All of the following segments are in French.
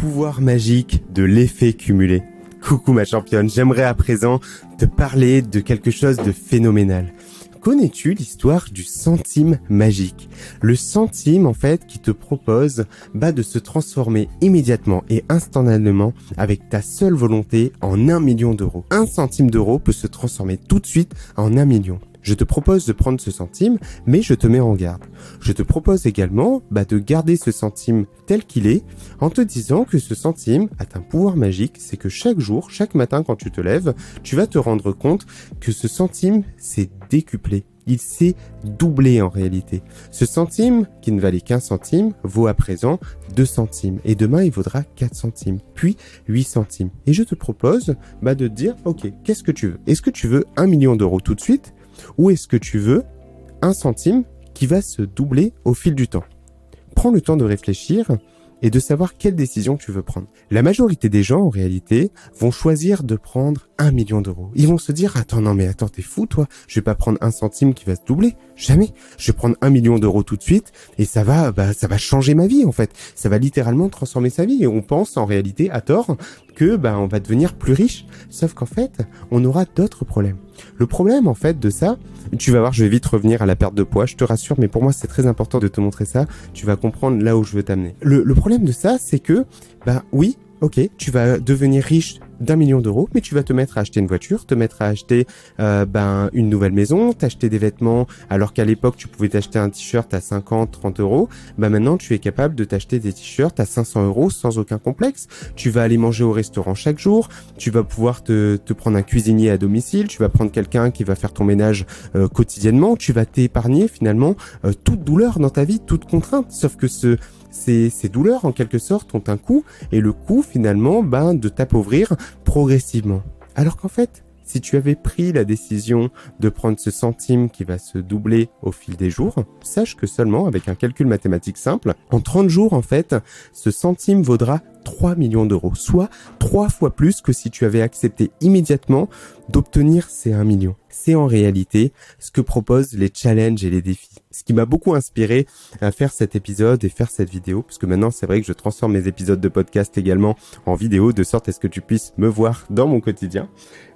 pouvoir magique de l'effet cumulé. Coucou ma championne, j'aimerais à présent te parler de quelque chose de phénoménal. Connais-tu l'histoire du centime magique? Le centime, en fait, qui te propose bah, de se transformer immédiatement et instantanément avec ta seule volonté en un million d'euros. Un centime d'euro peut se transformer tout de suite en un million. Je te propose de prendre ce centime, mais je te mets en garde. Je te propose également bah, de garder ce centime tel qu'il est, en te disant que ce centime a un pouvoir magique, c'est que chaque jour, chaque matin quand tu te lèves, tu vas te rendre compte que ce centime s'est décuplé. Il s'est doublé en réalité. Ce centime, qui ne valait qu'un centime, vaut à présent 2 centimes. Et demain, il vaudra 4 centimes, puis 8 centimes. Et je te propose bah, de dire, ok, qu'est-ce que tu veux? Est-ce que tu veux 1 million d'euros tout de suite? Ou est-ce que tu veux un centime qui va se doubler au fil du temps? Prends le temps de réfléchir et de savoir quelle décision tu veux prendre. La majorité des gens, en réalité, vont choisir de prendre un million d'euros. Ils vont se dire, attends, non, mais attends, t'es fou, toi. Je vais pas prendre un centime qui va se doubler. Jamais. Je vais prendre un million d'euros tout de suite et ça va, bah, ça va changer ma vie, en fait. Ça va littéralement transformer sa vie. Et on pense, en réalité, à tort, que, bah, on va devenir plus riche. Sauf qu'en fait, on aura d'autres problèmes. Le problème, en fait, de ça, tu vas voir, je vais vite revenir à la perte de poids, je te rassure, mais pour moi, c'est très important de te montrer ça. Tu vas comprendre là où je veux t'amener. De ça, c'est que, bah oui, ok, tu vas devenir riche d'un million d'euros, mais tu vas te mettre à acheter une voiture, te mettre à acheter euh, ben une nouvelle maison, t'acheter des vêtements, alors qu'à l'époque tu pouvais t'acheter un t-shirt à 50, 30 euros, ben maintenant tu es capable de t'acheter des t-shirts à 500 euros sans aucun complexe. Tu vas aller manger au restaurant chaque jour, tu vas pouvoir te, te prendre un cuisinier à domicile, tu vas prendre quelqu'un qui va faire ton ménage euh, quotidiennement, tu vas t'épargner finalement euh, toute douleur dans ta vie, toute contrainte. Sauf que ce ces, douleurs en quelque sorte ont un coût et le coût finalement ben, de t'appauvrir progressivement. Alors qu'en fait, si tu avais pris la décision de prendre ce centime qui va se doubler au fil des jours, sache que seulement avec un calcul mathématique simple, en 30 jours en fait, ce centime vaudra 3 millions d'euros, soit 3 fois plus que si tu avais accepté immédiatement d'obtenir ces 1 million. C'est en réalité ce que proposent les challenges et les défis. Ce qui m'a beaucoup inspiré à faire cet épisode et faire cette vidéo, parce que maintenant c'est vrai que je transforme mes épisodes de podcast également en vidéo, de sorte à ce que tu puisses me voir dans mon quotidien.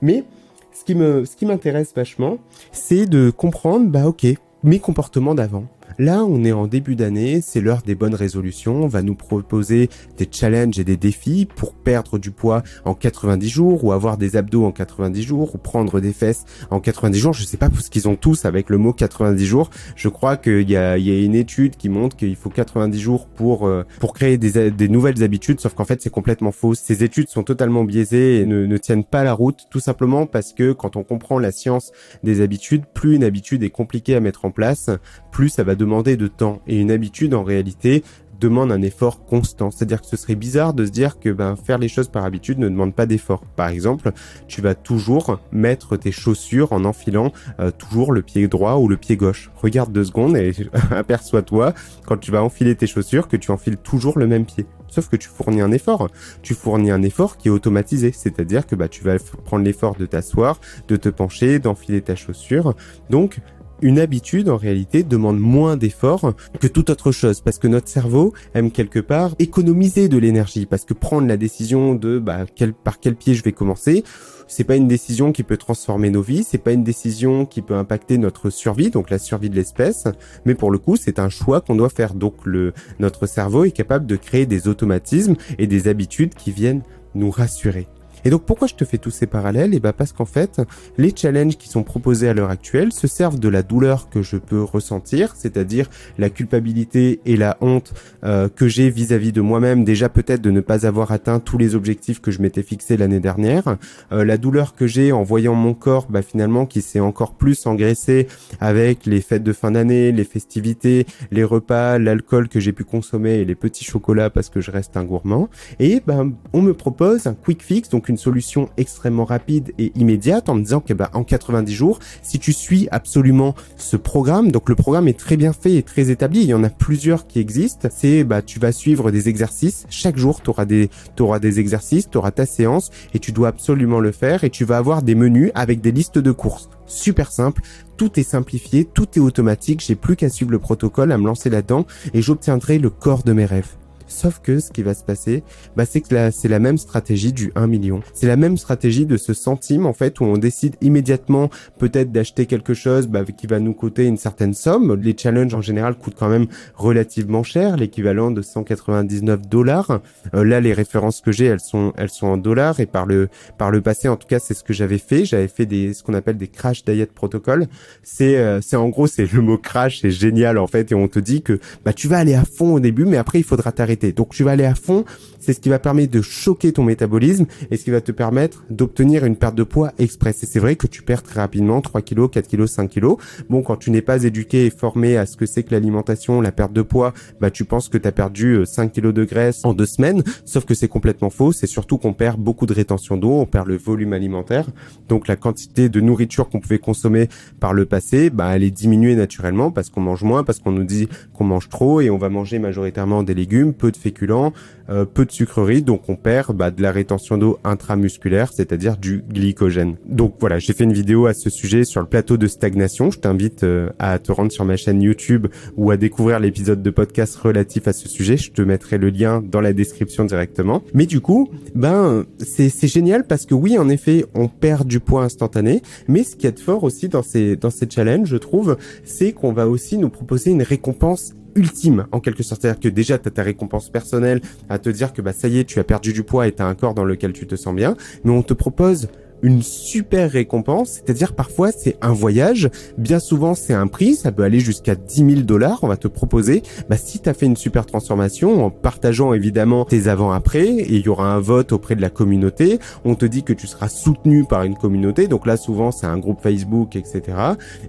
Mais ce qui me, ce qui m'intéresse vachement, c'est de comprendre, bah ok, mes comportements d'avant. Là, on est en début d'année, c'est l'heure des bonnes résolutions. On va nous proposer des challenges et des défis pour perdre du poids en 90 jours ou avoir des abdos en 90 jours ou prendre des fesses en 90 jours. Je sais pas ce qu'ils ont tous avec le mot 90 jours. Je crois qu'il y a, y a une étude qui montre qu'il faut 90 jours pour euh, pour créer des, des nouvelles habitudes, sauf qu'en fait c'est complètement faux. Ces études sont totalement biaisées et ne, ne tiennent pas la route, tout simplement parce que quand on comprend la science des habitudes, plus une habitude est compliquée à mettre en place, plus ça va demander de temps. Et une habitude, en réalité, demande un effort constant. C'est-à-dire que ce serait bizarre de se dire que ben, faire les choses par habitude ne demande pas d'effort. Par exemple, tu vas toujours mettre tes chaussures en enfilant euh, toujours le pied droit ou le pied gauche. Regarde deux secondes et aperçois-toi quand tu vas enfiler tes chaussures que tu enfiles toujours le même pied. Sauf que tu fournis un effort. Tu fournis un effort qui est automatisé. C'est-à-dire que bah, tu vas prendre l'effort de t'asseoir, de te pencher, d'enfiler ta chaussure. Donc, une habitude en réalité demande moins d'efforts que toute autre chose parce que notre cerveau aime quelque part économiser de l'énergie parce que prendre la décision de bah, par quel pied je vais commencer c'est pas une décision qui peut transformer nos vies, c'est pas une décision qui peut impacter notre survie, donc la survie de l'espèce, mais pour le coup, c'est un choix qu'on doit faire. Donc le, notre cerveau est capable de créer des automatismes et des habitudes qui viennent nous rassurer. Et donc pourquoi je te fais tous ces parallèles? Et eh ben parce qu'en fait, les challenges qui sont proposés à l'heure actuelle se servent de la douleur que je peux ressentir, c'est-à-dire la culpabilité et la honte euh, que j'ai vis-à-vis de moi-même, déjà peut-être de ne pas avoir atteint tous les objectifs que je m'étais fixés l'année dernière, euh, la douleur que j'ai en voyant mon corps bah, finalement qui s'est encore plus engraissé avec les fêtes de fin d'année, les festivités, les repas, l'alcool que j'ai pu consommer et les petits chocolats parce que je reste un gourmand. Et ben on me propose un quick fix, donc une une solution extrêmement rapide et immédiate en me disant que bah, en 90 jours, si tu suis absolument ce programme, donc le programme est très bien fait et très établi, il y en a plusieurs qui existent, c'est bah tu vas suivre des exercices, chaque jour tu auras des auras des exercices, tu auras ta séance et tu dois absolument le faire et tu vas avoir des menus avec des listes de courses. Super simple, tout est simplifié, tout est automatique, j'ai plus qu'à suivre le protocole, à me lancer là-dedans et j'obtiendrai le corps de mes rêves. Sauf que ce qui va se passer, bah, c'est que c'est la même stratégie du 1 million. C'est la même stratégie de ce centime, en fait, où on décide immédiatement peut-être d'acheter quelque chose bah, qui va nous coûter une certaine somme. Les challenges en général coûtent quand même relativement cher, l'équivalent de 199 dollars. Euh, là, les références que j'ai, elles sont, elles sont en dollars et par le, par le passé, en tout cas, c'est ce que j'avais fait. J'avais fait des, ce qu'on appelle des crash diet protocol. C'est, euh, c'est en gros, c'est le mot crash, c'est génial en fait, et on te dit que bah tu vas aller à fond au début, mais après il faudra t'arrêter. Donc tu vas aller à fond, c'est ce qui va permettre de choquer ton métabolisme et ce qui va te permettre d'obtenir une perte de poids express. Et c'est vrai que tu perds très rapidement 3 kg, 4 kg, 5 kg. Bon, quand tu n'es pas éduqué et formé à ce que c'est que l'alimentation, la perte de poids, bah tu penses que tu as perdu 5 euh, kg de graisse en deux semaines, sauf que c'est complètement faux. C'est surtout qu'on perd beaucoup de rétention d'eau, on perd le volume alimentaire. Donc la quantité de nourriture qu'on pouvait consommer par le passé, bah elle est diminuée naturellement parce qu'on mange moins, parce qu'on nous dit qu'on mange trop et on va manger majoritairement des légumes, de féculents, euh, peu de sucreries, donc on perd bah, de la rétention d'eau intramusculaire, c'est-à-dire du glycogène. Donc voilà, j'ai fait une vidéo à ce sujet sur le plateau de stagnation. Je t'invite euh, à te rendre sur ma chaîne YouTube ou à découvrir l'épisode de podcast relatif à ce sujet. Je te mettrai le lien dans la description directement. Mais du coup, ben c'est génial parce que oui, en effet, on perd du poids instantané, mais ce qui est fort aussi dans ces dans ces challenges, je trouve, c'est qu'on va aussi nous proposer une récompense ultime en quelque sorte. C'est-à-dire que déjà tu as ta récompense personnelle à te dire que bah ça y est, tu as perdu du poids et tu as un corps dans lequel tu te sens bien, mais on te propose une super récompense, c'est-à-dire parfois c'est un voyage, bien souvent c'est un prix, ça peut aller jusqu'à 10 000 dollars, on va te proposer, bah si tu as fait une super transformation en partageant évidemment tes avant-après, et il y aura un vote auprès de la communauté, on te dit que tu seras soutenu par une communauté, donc là souvent c'est un groupe Facebook, etc.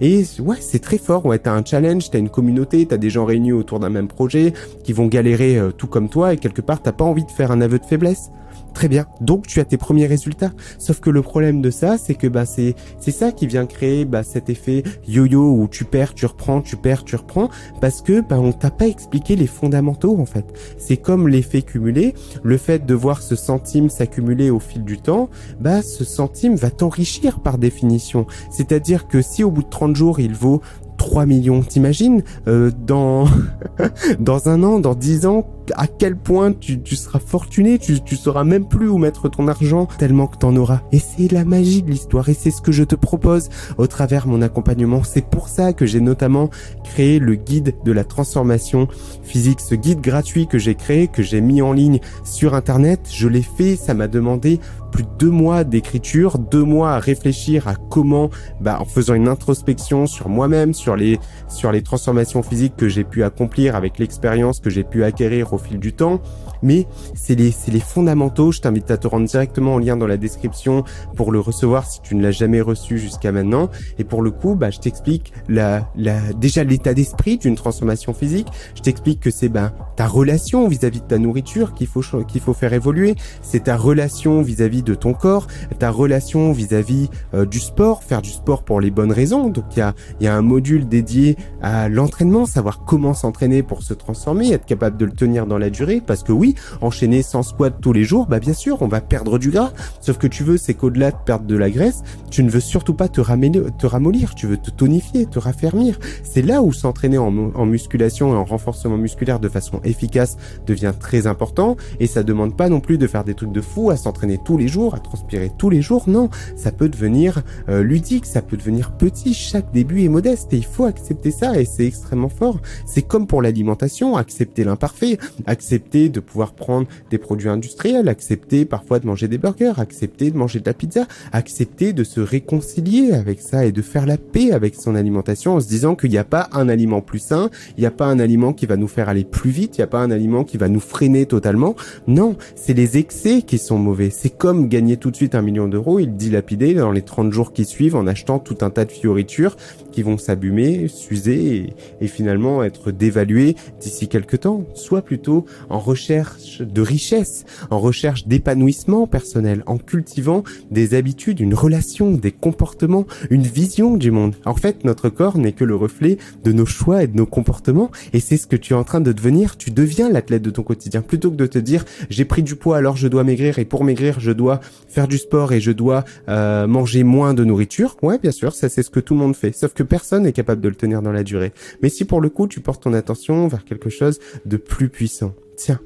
Et ouais, c'est très fort, ouais, t'as un challenge, t'as une communauté, t'as des gens réunis autour d'un même projet, qui vont galérer euh, tout comme toi, et quelque part t'as pas envie de faire un aveu de faiblesse. Très bien. Donc tu as tes premiers résultats. Sauf que le problème de ça, c'est que bah c'est c'est ça qui vient créer bah, cet effet yo-yo où tu perds, tu reprends, tu perds, tu reprends, parce que bah on t'a pas expliqué les fondamentaux en fait. C'est comme l'effet cumulé, le fait de voir ce centime s'accumuler au fil du temps, bah ce centime va t'enrichir par définition. C'est-à-dire que si au bout de 30 jours il vaut 3 millions, t'imagines euh, dans dans un an, dans 10 ans, à quel point tu, seras fortuné, tu, tu sauras même plus où mettre ton argent tellement que t'en auras. Et c'est la magie de l'histoire et c'est ce que je te propose au travers mon accompagnement. C'est pour ça que j'ai notamment créé le guide de la transformation physique, ce guide gratuit que j'ai créé, que j'ai mis en ligne sur internet. Je l'ai fait, ça m'a demandé plus de deux mois d'écriture, deux mois à réfléchir à comment, bah, en faisant une introspection sur moi-même, sur les, sur les transformations physiques que j'ai pu accomplir avec l'expérience que j'ai pu acquérir au fil du temps. Mais c'est les, les fondamentaux. Je t'invite à te rendre directement en lien dans la description pour le recevoir si tu ne l'as jamais reçu jusqu'à maintenant. Et pour le coup, bah, je t'explique la, la, déjà l'état d'esprit d'une transformation physique. Je t'explique que c'est, bah, ta relation vis-à-vis de ta nourriture qu'il faut, qu'il faut faire évoluer. C'est ta relation vis-à-vis de ton corps, ta relation vis-à-vis euh, du sport, faire du sport pour les bonnes raisons. Donc il y a, y a un module dédié à l'entraînement, savoir comment s'entraîner pour se transformer, être capable de le tenir dans la durée. Parce que oui, enchaîner sans squat tous les jours, bah bien sûr, on va perdre du gras. Sauf que tu veux, c'est qu'au-delà de perdre de la graisse, tu ne veux surtout pas te, te ramollir, tu veux te tonifier, te raffermir. C'est là où s'entraîner en, en musculation et en renforcement musculaire de façon efficace devient très important. Et ça demande pas non plus de faire des trucs de fou, à s'entraîner tous les jours à transpirer tous les jours. Non, ça peut devenir euh, ludique, ça peut devenir petit. Chaque début est modeste et il faut accepter ça et c'est extrêmement fort. C'est comme pour l'alimentation, accepter l'imparfait, accepter de pouvoir prendre des produits industriels, accepter parfois de manger des burgers, accepter de manger de la pizza, accepter de se réconcilier avec ça et de faire la paix avec son alimentation en se disant qu'il n'y a pas un aliment plus sain, il n'y a pas un aliment qui va nous faire aller plus vite, il n'y a pas un aliment qui va nous freiner totalement. Non, c'est les excès qui sont mauvais. C'est comme gagner tout de suite un million d'euros, il dilapider dans les 30 jours qui suivent en achetant tout un tas de fioritures qui vont s'abîmer, s'user et, finalement être dévaluées d'ici quelques temps, soit plutôt en recherche de richesse, en recherche d'épanouissement personnel, en cultivant des habitudes, une relation, des comportements, une vision du monde. En fait, notre corps n'est que le reflet de nos choix et de nos comportements et c'est ce que tu es en train de devenir, tu deviens l'athlète de ton quotidien plutôt que de te dire j'ai pris du poids alors je dois maigrir et pour maigrir je dois faire du sport et je dois euh, manger moins de nourriture. Ouais, bien sûr, ça c'est ce que tout le monde fait. Sauf que personne n'est capable de le tenir dans la durée. Mais si pour le coup tu portes ton attention vers quelque chose de plus puissant, tiens,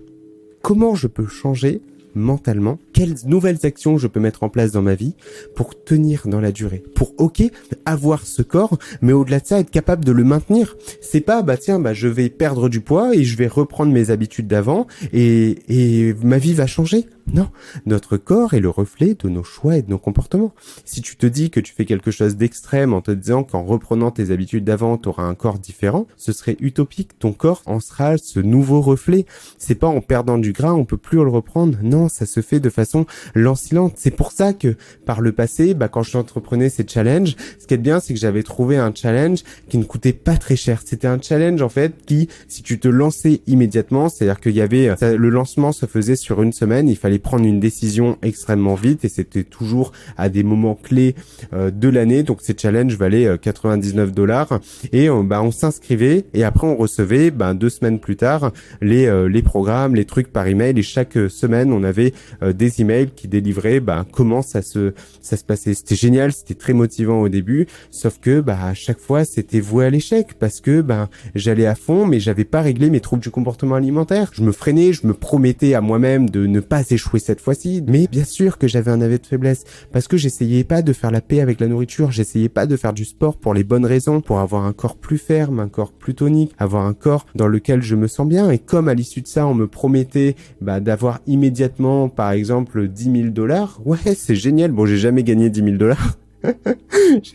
comment je peux changer mentalement, quelles nouvelles actions je peux mettre en place dans ma vie pour tenir dans la durée, pour ok avoir ce corps, mais au-delà de ça être capable de le maintenir. C'est pas bah tiens bah je vais perdre du poids et je vais reprendre mes habitudes d'avant et, et ma vie va changer. Non, notre corps est le reflet de nos choix et de nos comportements. Si tu te dis que tu fais quelque chose d'extrême en te disant qu'en reprenant tes habitudes d'avant, tu auras un corps différent, ce serait utopique. Ton corps en sera ce nouveau reflet. C'est pas en perdant du gras, on peut plus le reprendre. Non, ça se fait de façon lancilante. C'est pour ça que par le passé, bah, quand j'entreprenais ces challenges, ce qui est bien, c'est que j'avais trouvé un challenge qui ne coûtait pas très cher. C'était un challenge en fait qui, si tu te lançais immédiatement, c'est-à-dire qu'il y avait le lancement se faisait sur une semaine, il fallait prendre une décision extrêmement vite et c'était toujours à des moments clés euh, de l'année. Donc ces challenges valaient 99 euh, dollars et euh, bah, on s'inscrivait et après on recevait bah, deux semaines plus tard les les programmes, les trucs par email et chaque semaine on avait des emails qui délivraient bah, comment ça se ça se passait. C'était génial, c'était très motivant au début, sauf que bah à chaque fois c'était voué à l'échec parce que bah j'allais à fond mais j'avais pas réglé mes troubles du comportement alimentaire. Je me freinais, je me promettais à moi-même de ne pas échouer cette fois-ci. Mais bien sûr que j'avais un aveu de faiblesse parce que j'essayais pas de faire la paix avec la nourriture, j'essayais pas de faire du sport pour les bonnes raisons, pour avoir un corps plus ferme, un corps plus tonique, avoir un corps dans lequel je me sens bien. Et comme à l'issue de ça, on me promettait bah, d'avoir immédiatement, par exemple, 10 000 dollars, ouais, c'est génial. Bon, j'ai jamais gagné 10 000 dollars.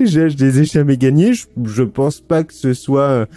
je les ai jamais gagnés. Je, je pense pas que ce soit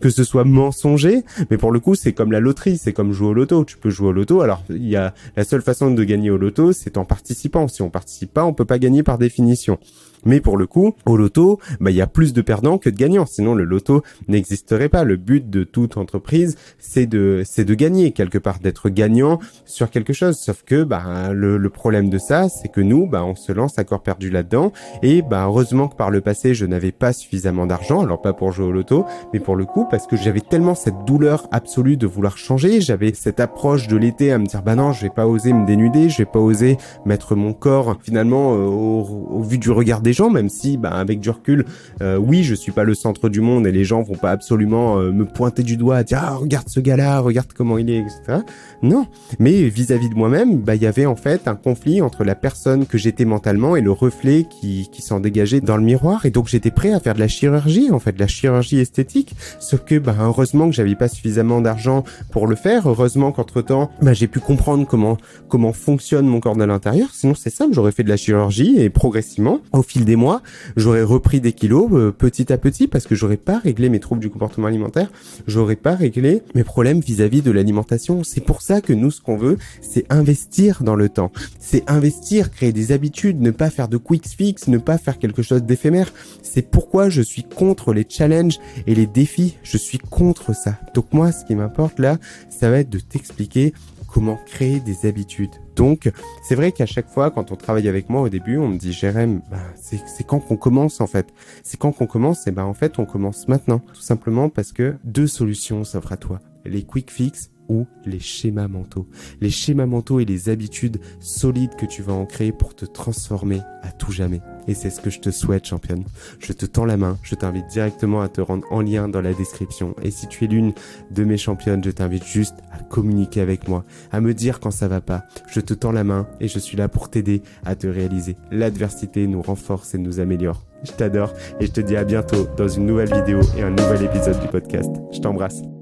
que ce soit mensonger, mais pour le coup, c'est comme la loterie, c'est comme jouer au loto. Tu peux jouer au loto. Alors, il y a la seule façon de gagner au loto, c'est en participant. Si on participe pas, on peut pas gagner par définition. Mais pour le coup, au loto, bah, il y a plus de perdants que de gagnants. Sinon, le loto n'existerait pas. Le but de toute entreprise, c'est de, c'est de gagner quelque part, d'être gagnant sur quelque chose. Sauf que, bah, le, le problème de ça, c'est que nous, bah, on se lance à corps perdu là-dedans. Et, bah, heureusement que par le passé, je n'avais pas suffisamment d'argent. Alors, pas pour jouer au loto, mais pour le coup, parce que j'avais tellement cette douleur absolue de vouloir changer. J'avais cette approche de l'été à me dire, bah non, je vais pas oser me dénuder, je vais pas oser mettre mon corps, finalement, euh, au, au vu du regard des gens, même si, bah, avec du recul, euh, oui, je suis pas le centre du monde et les gens vont pas absolument euh, me pointer du doigt, dire ah regarde ce gars-là, regarde comment il est, etc. Non, mais vis-à-vis de moi-même, bah il y avait en fait un conflit entre la personne que j'étais mentalement et le reflet qui, qui s'en dégageait dans le miroir, et donc j'étais prêt à faire de la chirurgie, en fait, de la chirurgie esthétique, sauf que bah heureusement que j'avais pas suffisamment d'argent pour le faire, heureusement qu'entre temps, bah j'ai pu comprendre comment comment fonctionne mon corps de l'intérieur, sinon c'est simple, j'aurais fait de la chirurgie et progressivement, au fil des mois, j'aurais repris des kilos euh, petit à petit parce que j'aurais pas réglé mes troubles du comportement alimentaire, j'aurais pas réglé mes problèmes vis-à-vis de l'alimentation. C'est pour ça que nous, ce qu'on veut, c'est investir dans le temps. C'est investir, créer des habitudes, ne pas faire de quick fix, ne pas faire quelque chose d'éphémère. C'est pourquoi je suis contre les challenges et les défis. Je suis contre ça. Donc moi, ce qui m'importe là, ça va être de t'expliquer comment créer des habitudes. Donc, c'est vrai qu'à chaque fois, quand on travaille avec moi au début, on me dit, Jérém, bah, c'est quand qu'on commence en fait. C'est quand qu'on commence, et ben en fait, on commence maintenant. Tout simplement parce que deux solutions s'offrent à toi. Les quick fix ou les schémas mentaux. Les schémas mentaux et les habitudes solides que tu vas en créer pour te transformer à tout jamais. Et c'est ce que je te souhaite, championne. Je te tends la main, je t'invite directement à te rendre en lien dans la description. Et si tu es l'une de mes championnes, je t'invite juste à communiquer avec moi, à me dire quand ça va pas. Je te tends la main et je suis là pour t'aider à te réaliser. L'adversité nous renforce et nous améliore. Je t'adore et je te dis à bientôt dans une nouvelle vidéo et un nouvel épisode du podcast. Je t'embrasse.